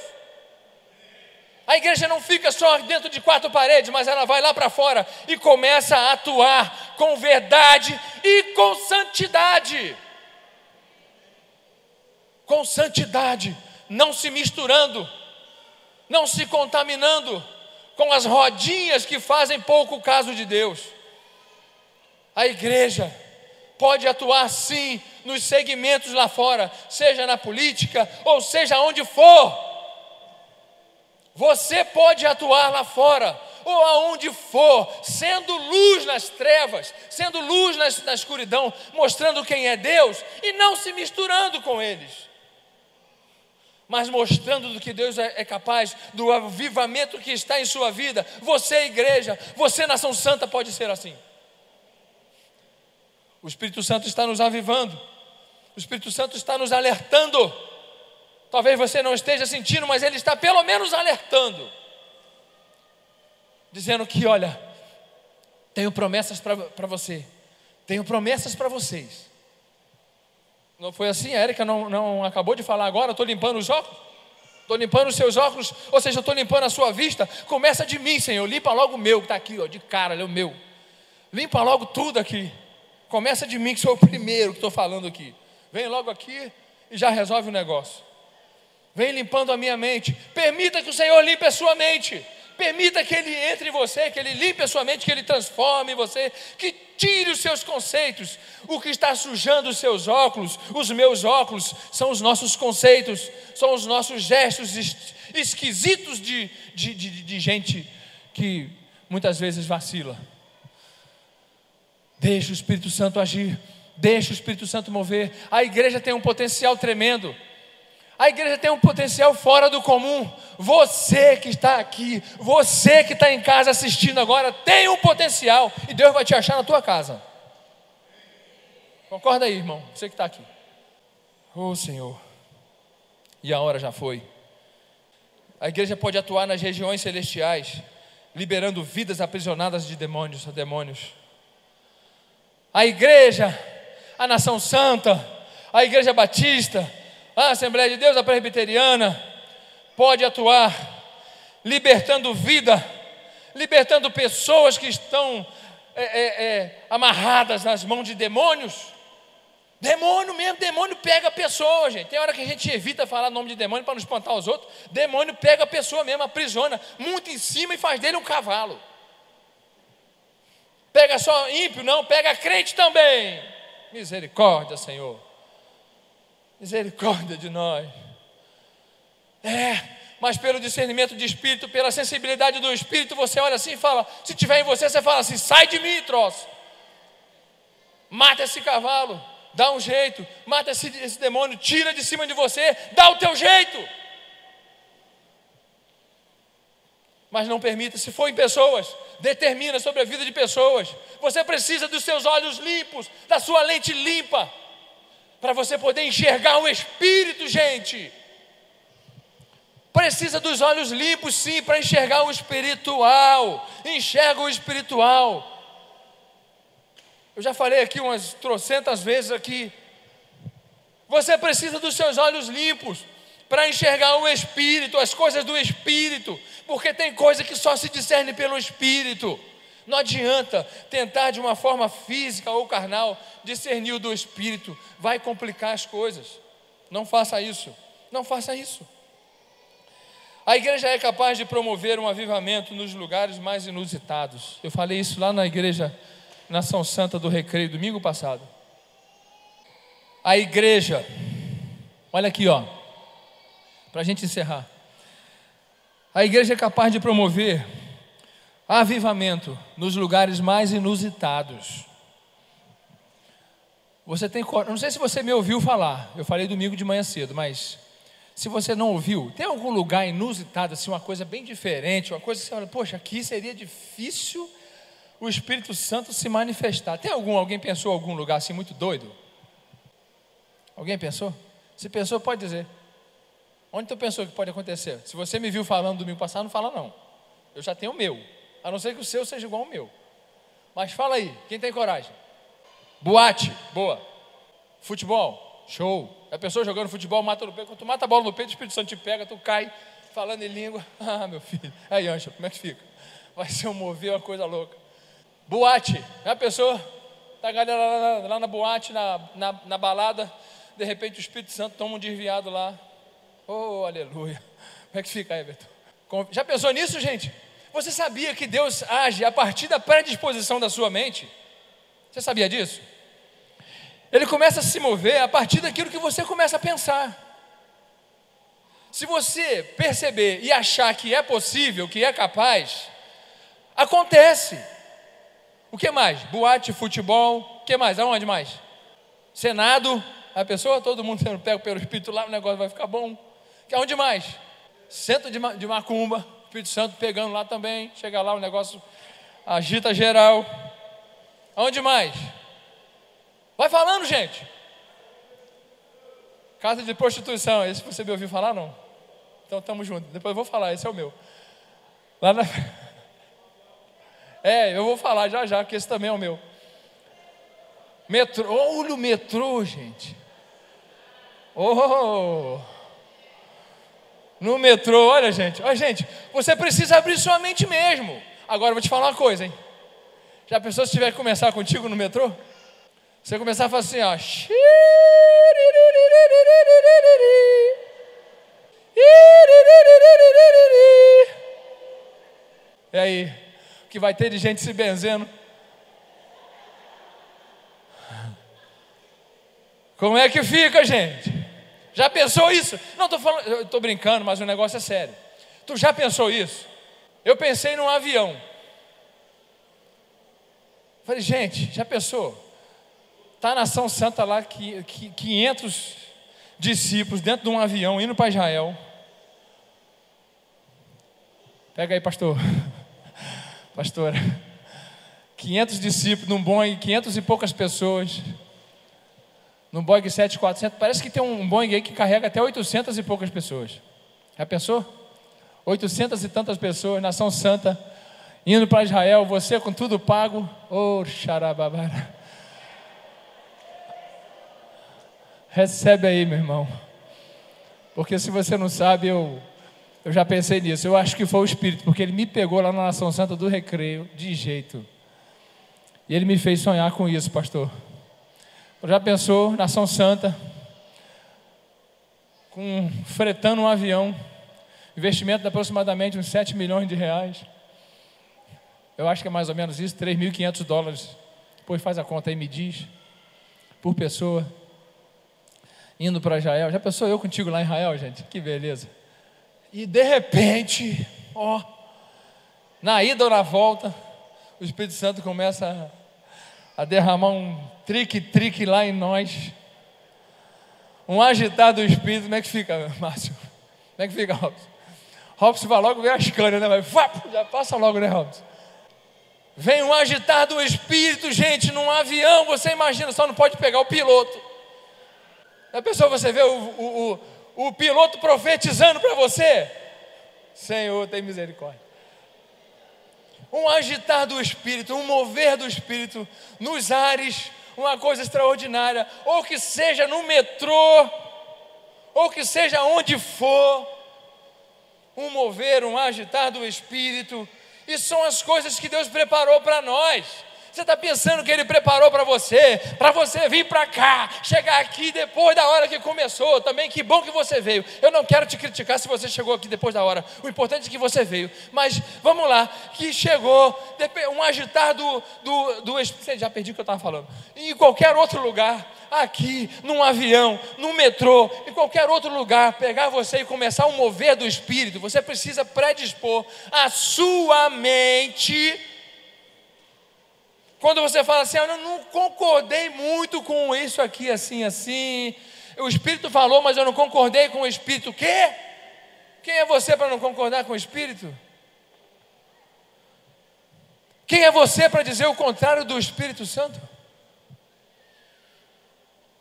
A igreja não fica só dentro de quatro paredes, mas ela vai lá para fora e começa a atuar com verdade e com santidade. com santidade, não se misturando, não se contaminando com as rodinhas que fazem pouco caso de Deus. A igreja pode atuar sim nos segmentos lá fora, seja na política ou seja onde for. Você pode atuar lá fora, ou aonde for, sendo luz nas trevas, sendo luz na, escuridão, mostrando quem é Deus e não se misturando com eles, mas mostrando do que Deus é, é capaz, do avivamento que está em sua vida. Você, igreja, você, nação santa, pode ser assim. O Espírito Santo está nos avivando, o Espírito Santo está nos alertando. Talvez você não esteja sentindo, mas Ele está pelo menos alertando dizendo que, olha, tenho promessas para você, tenho promessas para vocês. Não foi assim? A Erika não, não acabou de falar agora? Estou limpando os óculos? Estou limpando os seus óculos, ou seja, estou limpando a sua vista. Começa de mim, Senhor. Limpa logo o meu, que está aqui, ó, de cara, é o meu. Limpa logo tudo aqui. Começa de mim, que sou o primeiro que estou falando aqui. Vem logo aqui e já resolve o negócio. Vem limpando a minha mente. Permita que o Senhor limpe a sua mente. Permita que Ele entre em você, que Ele limpe a sua mente, que Ele transforme você, que tire os seus conceitos. O que está sujando os seus óculos, os meus óculos, são os nossos conceitos, são os nossos gestos esquisitos de, de, de, de gente que muitas vezes vacila. Deixa o Espírito Santo agir, deixa o Espírito Santo mover. A igreja tem um potencial tremendo. A igreja tem um potencial fora do comum. Você que está aqui, você que está em casa assistindo agora, tem um potencial e Deus vai te achar na tua casa. Concorda aí, irmão? Você que está aqui. Oh Senhor. E a hora já foi. A igreja pode atuar nas regiões celestiais, liberando vidas aprisionadas de demônios a demônios. A igreja, a nação santa, a igreja batista, a Assembleia de Deus, a Presbiteriana, pode atuar libertando vida, libertando pessoas que estão é, é, é, amarradas nas mãos de demônios. Demônio mesmo, demônio pega a pessoa, gente. Tem hora que a gente evita falar o nome de demônio para não espantar os outros. Demônio pega a pessoa mesmo, aprisiona, muito em cima e faz dele um cavalo. Pega só ímpio, não, pega crente também. Misericórdia, Senhor. Misericórdia de nós. É, mas pelo discernimento de espírito, pela sensibilidade do espírito, você olha assim e fala: se tiver em você, você fala assim: sai de mim, troço. Mata esse cavalo, dá um jeito, mata esse, esse demônio, tira de cima de você, dá o teu jeito. Mas não permita, se for em pessoas, determina sobre a vida de pessoas. Você precisa dos seus olhos limpos, da sua lente limpa para você poder enxergar o Espírito, gente. Precisa dos olhos limpos, sim, para enxergar o espiritual. Enxerga o espiritual. Eu já falei aqui umas trocentas vezes aqui. Você precisa dos seus olhos limpos para enxergar o Espírito, as coisas do Espírito, porque tem coisa que só se discerne pelo Espírito. Não adianta tentar de uma forma física ou carnal discernir o do espírito, vai complicar as coisas. Não faça isso. Não faça isso. A igreja é capaz de promover um avivamento nos lugares mais inusitados. Eu falei isso lá na igreja Nação Santa do Recreio domingo passado. A igreja, olha aqui, ó, para a gente encerrar. A igreja é capaz de promover avivamento nos lugares mais inusitados. Você tem, não sei se você me ouviu falar, eu falei domingo de manhã cedo, mas se você não ouviu, tem algum lugar inusitado, assim, uma coisa bem diferente, uma coisa que você olha, poxa, aqui seria difícil o Espírito Santo se manifestar. Tem algum, alguém pensou algum lugar assim muito doido? Alguém pensou? Se pensou, pode dizer. Onde tu pensou que pode acontecer? Se você me viu falando domingo passado, não fala não. Eu já tenho o meu. A não ser que o seu seja igual ao meu. Mas fala aí, quem tem coragem? Boate, boa. Futebol, show. A pessoa jogando futebol mata no peito. Quando tu mata a bola no peito, o Espírito Santo te pega, tu cai falando em língua. *laughs* Ah, meu filho. Aí, Ancha, como é que fica? Vai ser um mover, uma coisa louca. Boate, a pessoa, tá a galera lá, lá na boate, na, na, na balada, de repente o Espírito Santo toma um desviado lá. Oh, aleluia. Como é que fica, Everton? Já pensou nisso, gente? Você sabia que Deus age a partir da predisposição da sua mente? Você sabia disso? Ele começa a se mover a partir daquilo que você começa a pensar. Se você perceber e achar que é possível, que é capaz, acontece. O que mais? Boate, futebol, o que mais? Aonde mais? Senado, a pessoa, todo mundo *laughs* sendo pego pelo Espírito lá, o negócio vai ficar bom. Aonde mais? Centro de, de macumba, Espírito Santo pegando lá também, chega lá, o negócio agita geral. Aonde mais? Vai falando, gente. Casa de prostituição, esse você me ouviu falar, não? Então estamos juntos. Depois eu vou falar, esse é o meu. Lá na... *laughs* É, eu vou falar já já, porque esse também é o meu. Metrô, olha o metrô, gente. Oh! No metrô, olha, gente, olha, gente, você precisa abrir sua mente mesmo. Agora eu vou te falar uma coisa, hein? Já pensou se tiver que começar contigo no metrô? Você começar a falar assim, ó. E aí, o que vai ter de gente se benzendo? Como é que fica, gente? Já pensou isso? Não, estou falando, estou brincando, mas o negócio é sério. Tu já pensou isso? Eu pensei num avião. Falei, gente, já pensou? Está a nação santa lá, 500 discípulos dentro de um avião indo para Israel. Pega aí, pastor. *laughs* Pastora. 500 discípulos num Boeing, 500 e poucas pessoas. No Boeing 7400, parece que tem um Boeing aí que carrega até 800 e poucas pessoas. Já pensou? 800 e tantas pessoas, nação santa, indo para Israel, você com tudo pago. Oh. Recebe aí, meu irmão. Porque se você não sabe, eu, eu já pensei nisso. Eu acho que foi o Espírito, porque ele me pegou lá na Nação Santa do Recreio, de jeito. E ele me fez sonhar com isso, pastor. Já pensou, Nação Santa, com fretando um avião, investimento de aproximadamente uns 7 milhões de reais. Eu acho que é mais ou menos isso, 3.500 dólares. Depois faz a conta aí, me diz, por pessoa indo para Israel. Já pensou eu contigo lá em Israel, gente? Que beleza. E de repente, ó, na ida ou na volta, o Espírito Santo começa a, a derramar um trique-trique lá em nós. Um agitar do Espírito. Como é que fica, Márcio? Como é que fica, Robson? Robson vai logo ver as canas, né? Vai, já passa logo, né, Robson? Vem um agitar do Espírito, gente, num avião, você imagina, só não pode pegar o piloto. A pessoa você vê o, o, o, o piloto profetizando para você? Senhor, tem misericórdia. Um agitar do Espírito, um mover do Espírito nos ares, uma coisa extraordinária. Ou que seja no metrô, ou que seja onde for, um mover, um agitar do Espírito. Isso são as coisas que Deus preparou para nós. Você está pensando que Ele preparou para você, para você vir para cá, chegar aqui depois da hora que começou também. Que bom que você veio. Eu não quero te criticar se você chegou aqui depois da hora. O importante é que você veio. Mas vamos lá, que chegou, um agitar do, do, do Já perdi o que eu estava falando. Em qualquer outro lugar, aqui, num avião, no metrô, em qualquer outro lugar, pegar você e começar a mover do espírito, você precisa predispor a sua mente quando você fala assim, eu não concordei muito com isso aqui, assim, assim. O Espírito falou, mas eu não concordei com o Espírito. O quê? Quem é você para não concordar com o Espírito? Quem é você para dizer o contrário do Espírito Santo?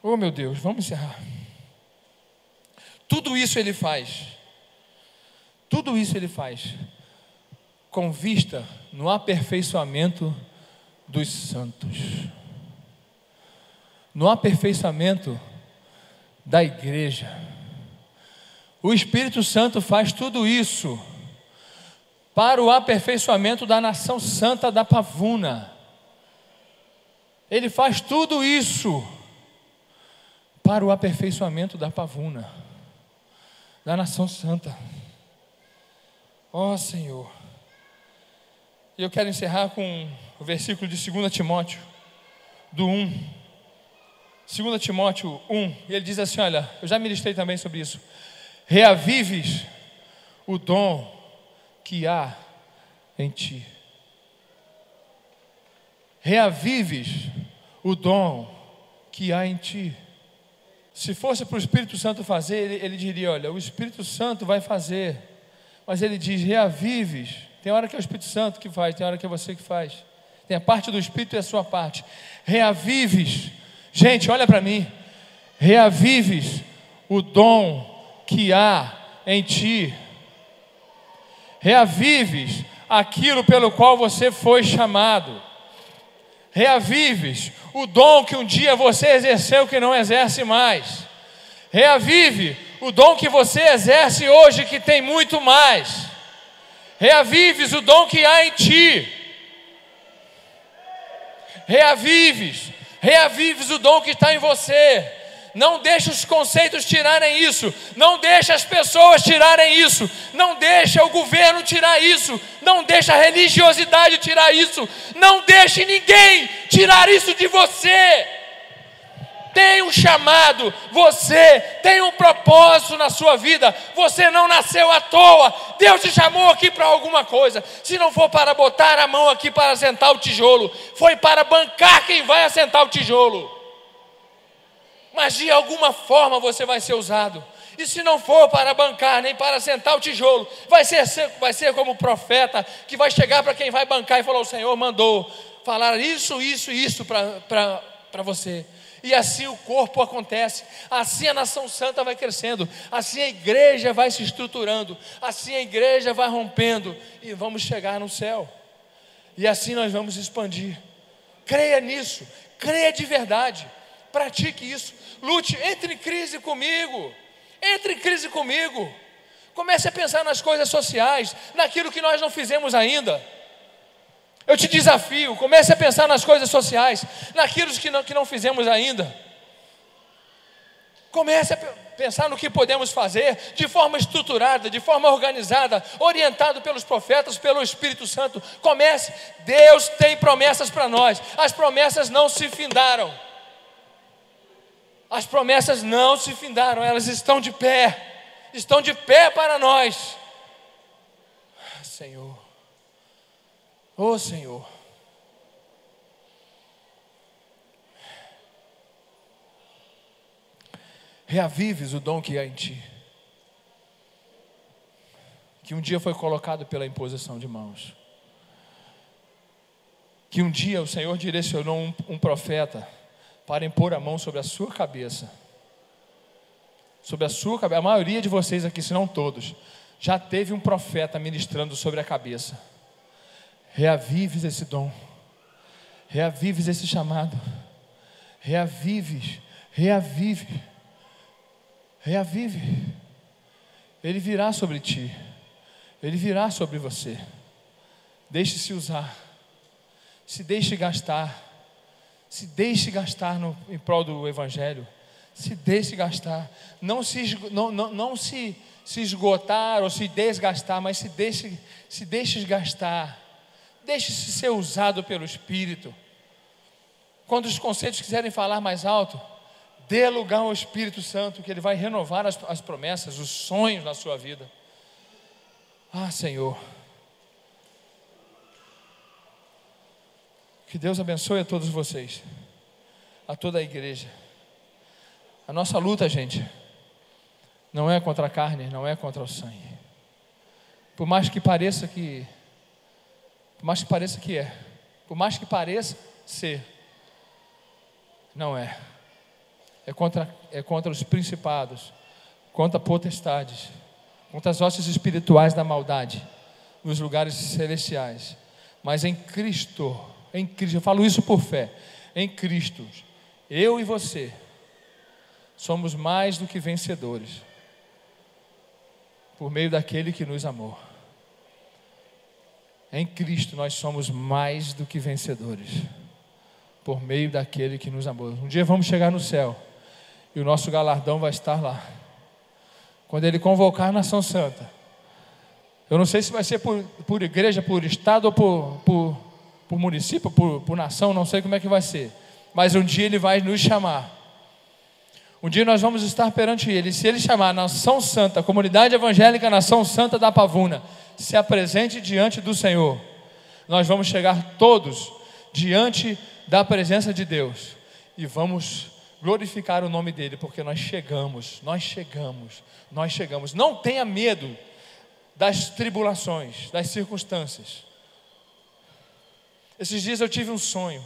Oh meu Deus, vamos encerrar. Tudo isso ele faz. Tudo isso ele faz com vista no aperfeiçoamento dos santos, no aperfeiçoamento da igreja. O Espírito Santo faz tudo isso para o aperfeiçoamento da nação santa da Pavuna. Ele faz tudo isso para o aperfeiçoamento da pavuna, da nação santa. Ó oh, Senhor. E eu quero encerrar com o versículo de 2 Timóteo, do 1. 2 Timóteo 1, e ele diz assim: Olha, eu já ministrei também sobre isso. Reavives o dom que há em ti. Reavives o dom que há em ti. Se fosse para o Espírito Santo fazer, ele, ele diria: Olha, o Espírito Santo vai fazer. Mas ele diz: reavives. Tem hora que é o Espírito Santo que faz, tem hora que é você que faz. Tem a parte do Espírito e a sua parte. Reavives. Gente, olha para mim. Reavives o dom que há em ti. Reavives aquilo pelo qual você foi chamado. Reavives o dom que um dia você exerceu que não exerce mais. Reavive o dom que você exerce hoje que tem muito mais. Reavives o dom que há em ti. Reavives, reavives o dom que está em você. Não deixe os conceitos tirarem isso. Não deixe as pessoas tirarem isso. Não deixe o governo tirar isso. Não deixe a religiosidade tirar isso. Não deixe ninguém tirar isso de você tem um chamado, você tem um propósito na sua vida, você não nasceu à toa, Deus te chamou aqui para alguma coisa, se não for para botar a mão aqui para assentar o tijolo, foi para bancar quem vai assentar o tijolo, mas de alguma forma você vai ser usado. E se não for para bancar, nem para sentar o tijolo, vai ser, vai ser como profeta que vai chegar para quem vai bancar e falar: O Senhor mandou falar isso, isso isso para você e assim o corpo acontece, assim a nação santa vai crescendo, assim a igreja vai se estruturando, assim a igreja vai rompendo e vamos chegar no céu, e assim nós vamos expandir. Creia nisso, creia de verdade, pratique isso, lute, entre em crise comigo, entre em crise comigo. Comece a pensar nas coisas sociais, naquilo que nós não fizemos ainda. Eu te desafio, comece a pensar nas coisas sociais, naquilo que não, que não fizemos ainda. Comece a pensar no que podemos fazer de forma estruturada, de forma organizada, orientado pelos profetas, pelo Espírito Santo. Comece, Deus tem promessas para nós, as promessas não se findaram. As promessas não se findaram, elas estão de pé, estão de pé para nós. Senhor. Oh Senhor. Reavives o dom que há em ti, que um dia foi colocado pela imposição de mãos, que um dia o Senhor direcionou um, um profeta para impor a mão sobre a sua cabeça, sobre a sua cabeça. A maioria de vocês aqui, se não todos, já teve um profeta ministrando sobre a cabeça reavives esse dom, reavives esse chamado, reavives, reavive, reavive. Ele virá sobre ti, ele virá sobre você. Deixe-se usar, se deixe gastar, se deixe gastar no, em prol do Evangelho, se deixe gastar, não se, não, não, não se, se esgotar ou se desgastar, mas se deixe, se deixe gastar Deixe-se ser usado pelo Espírito. Quando os conceitos quiserem falar mais alto, dê lugar ao Espírito Santo, que Ele vai renovar as, as promessas, os sonhos na sua vida. Ah, Senhor. Que Deus abençoe a todos vocês, a toda a igreja. A nossa luta, gente, não é contra a carne, não é contra o sangue. Por mais que pareça que por mais que pareça que é, por mais que pareça ser, não é. É contra, é contra os principados, contra potestades, contra as hostes espirituais da maldade, nos lugares celestiais. Mas em Cristo, em Cristo, eu falo isso por fé, em Cristo, eu e você, somos mais do que vencedores, por meio daquele que nos amou. Em Cristo nós somos mais do que vencedores, por meio daquele que nos amou. Um dia vamos chegar no céu E o nosso galardão vai estar lá. Quando ele convocar a nação santa. Eu não sei se vai ser por, por igreja, por estado ou por, por, por município, por, por nação, não sei como é que vai ser. Mas um dia ele vai nos chamar. Um dia nós vamos estar perante ele. Se ele chamar a Nação Santa, comunidade evangélica Nação Santa da Pavuna, se apresente diante do Senhor. Nós vamos chegar todos diante da presença de Deus e vamos glorificar o nome dele, porque nós chegamos, nós chegamos, nós chegamos. Não tenha medo das tribulações, das circunstâncias. Esses dias eu tive um sonho,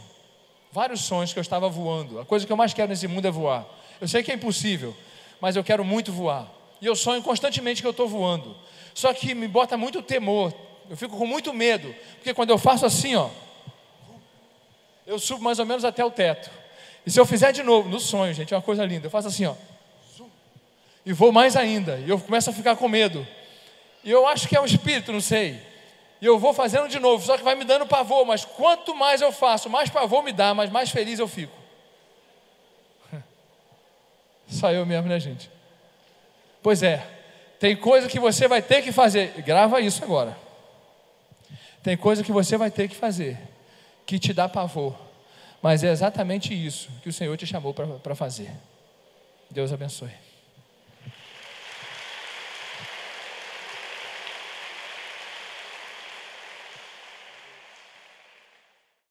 vários sonhos que eu estava voando. A coisa que eu mais quero nesse mundo é voar. Eu sei que é impossível, mas eu quero muito voar. E eu sonho constantemente que eu estou voando. Só que me bota muito temor. Eu fico com muito medo, porque quando eu faço assim, ó, eu subo mais ou menos até o teto. E se eu fizer de novo, no sonho, gente, é uma coisa linda. Eu faço assim, ó. E vou mais ainda. E eu começo a ficar com medo. E eu acho que é um espírito, não sei. E eu vou fazendo de novo, só que vai me dando pavor. Mas quanto mais eu faço, mais pavor me dá, mas mais feliz eu fico. Só eu mesmo, né, gente? Pois é. Tem coisa que você vai ter que fazer. Grava isso agora. Tem coisa que você vai ter que fazer que te dá pavor, mas é exatamente isso que o Senhor te chamou para fazer. Deus abençoe.